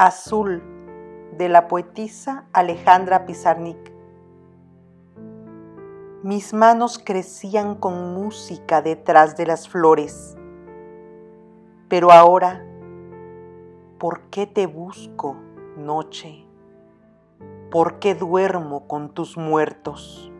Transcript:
Azul de la poetisa Alejandra Pizarnik. Mis manos crecían con música detrás de las flores, pero ahora, ¿por qué te busco, noche? ¿Por qué duermo con tus muertos?